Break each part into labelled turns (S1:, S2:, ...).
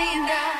S1: linda.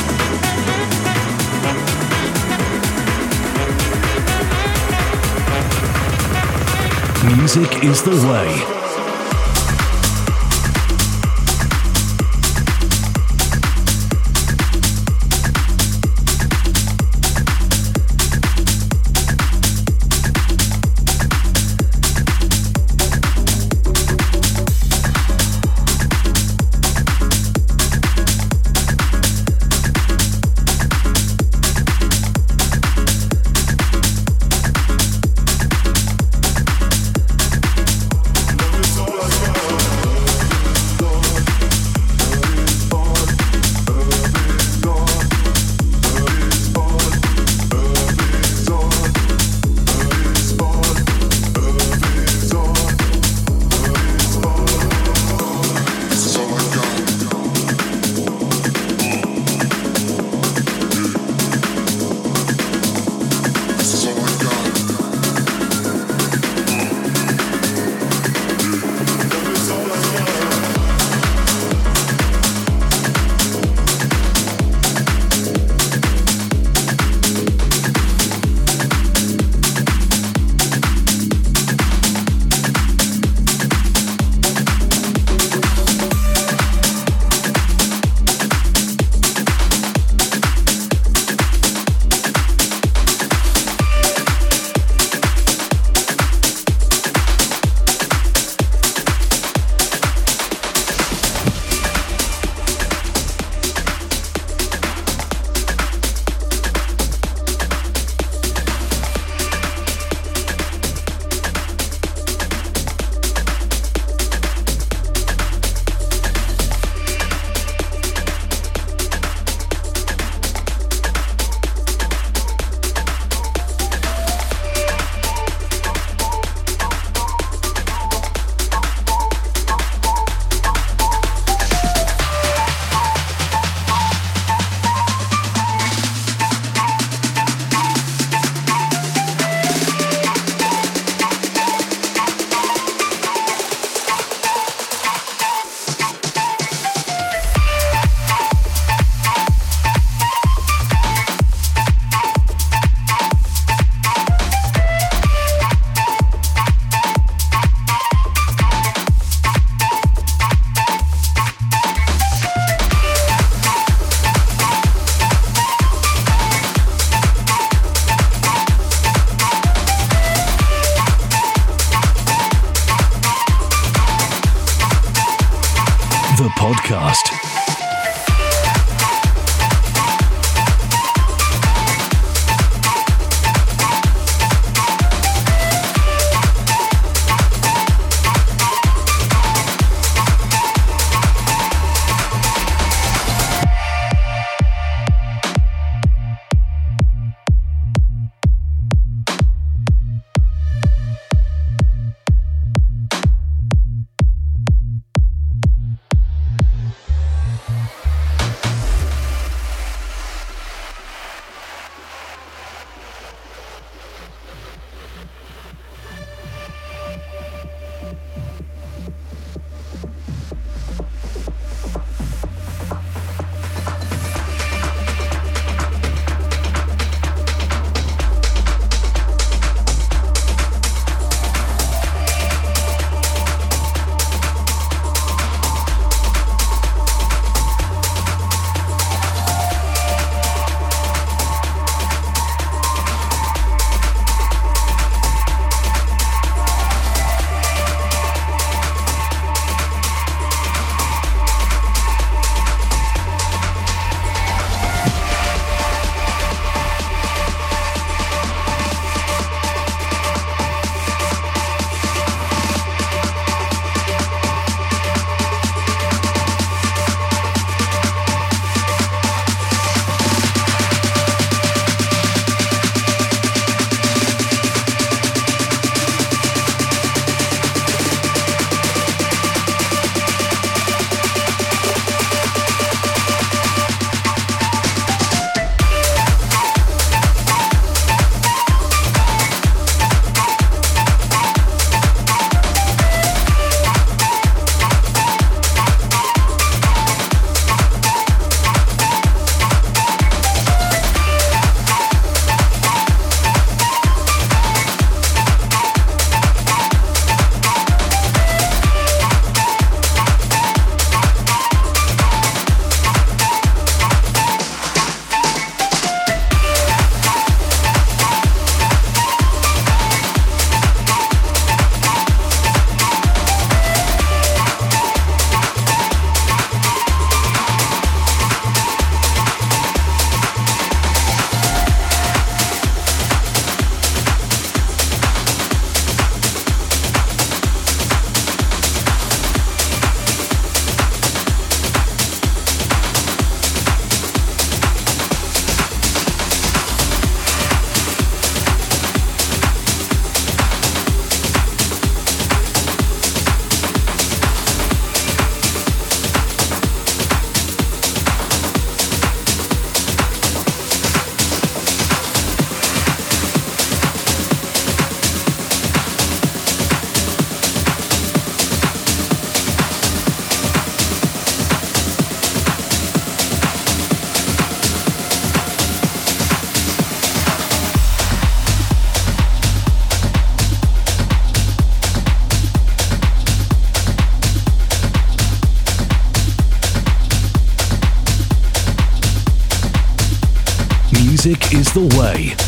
S2: Music is the way.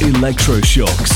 S2: Electroshocks.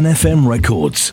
S3: NFM Records.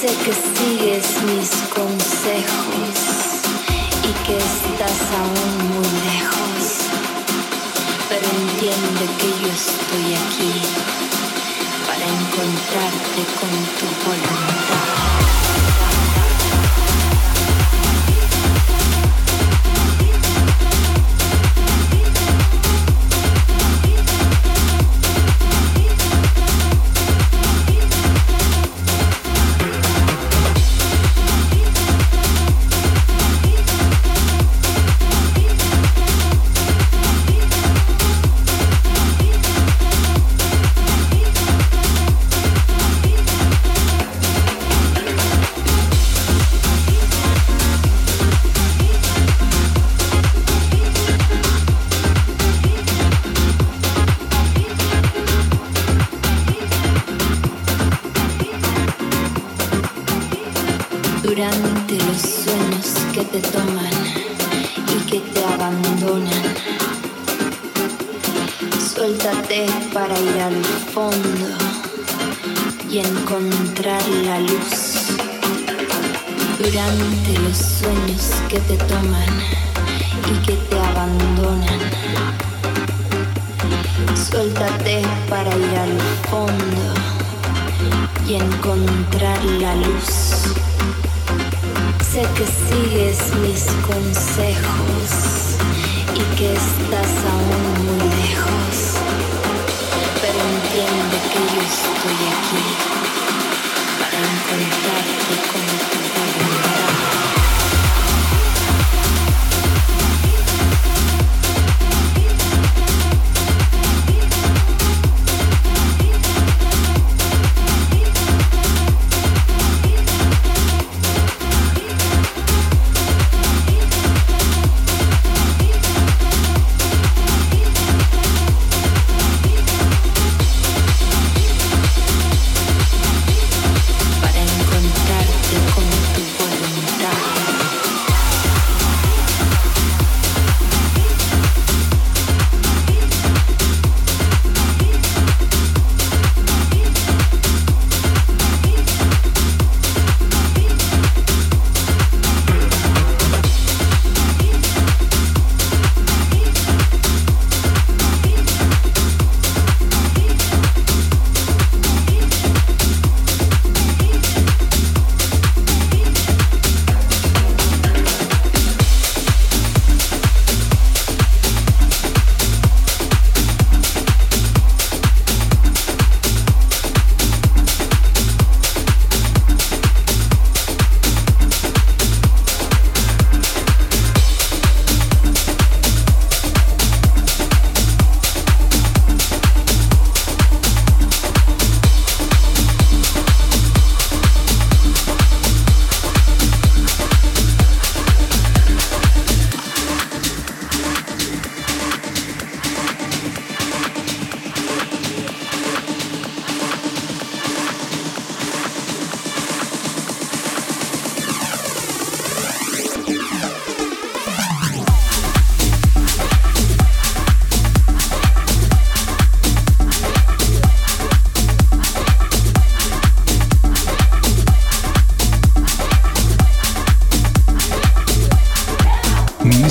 S3: Sé que sigues mis consejos y que estás aún muy lejos, pero entiende que yo estoy aquí para encontrarte con tu voluntad.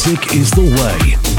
S1: Is the way.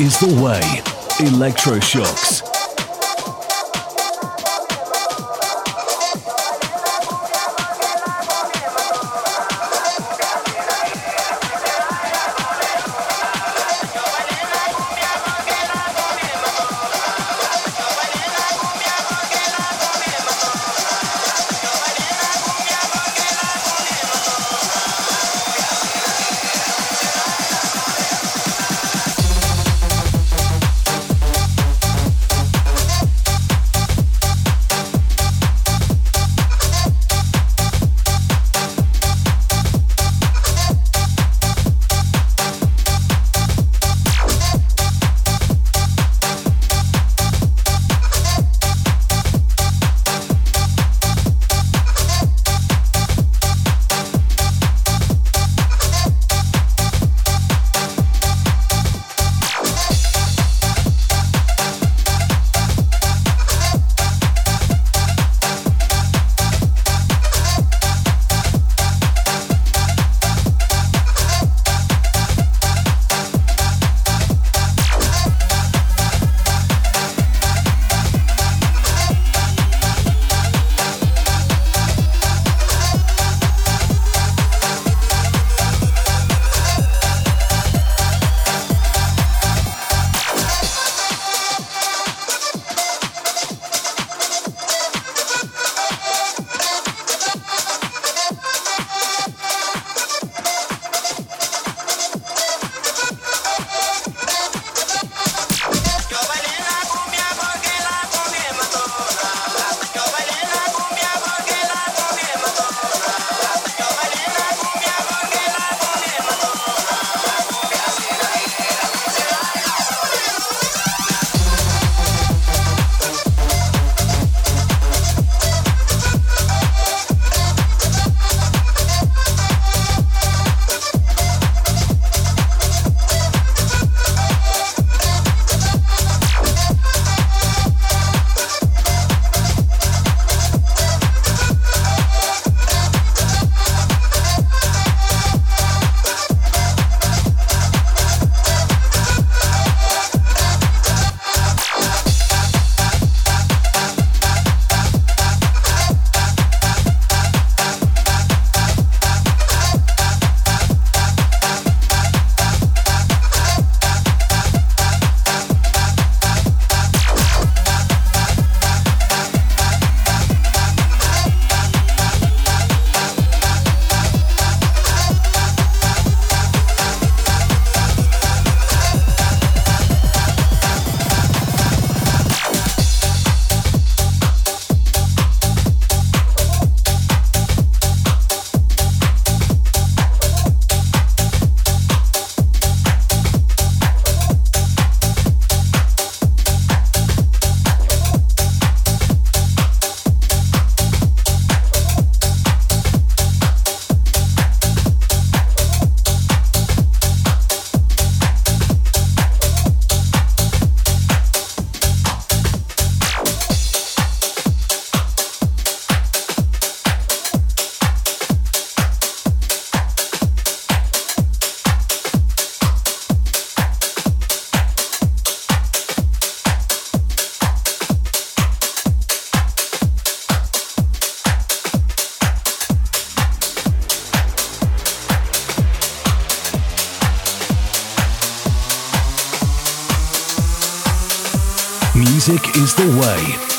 S4: Is the way. Electroshocks.
S2: The way.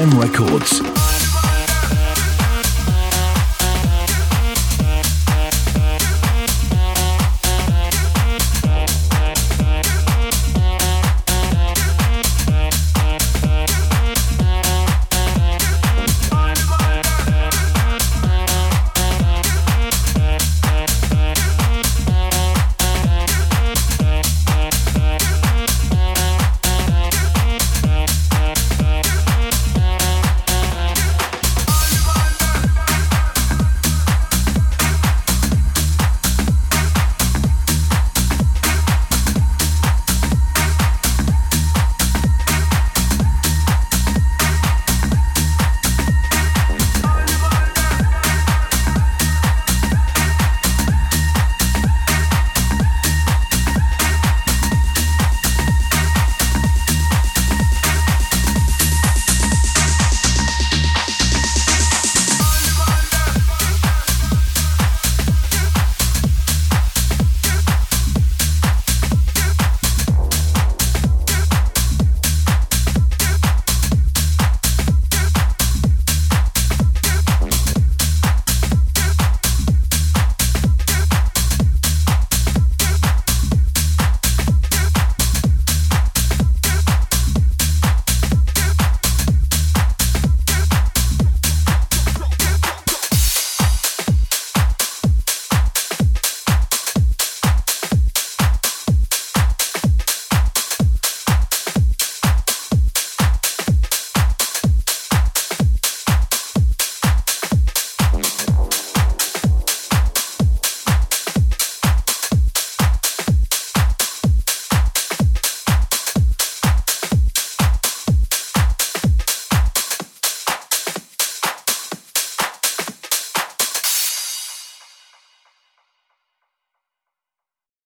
S2: FM Records.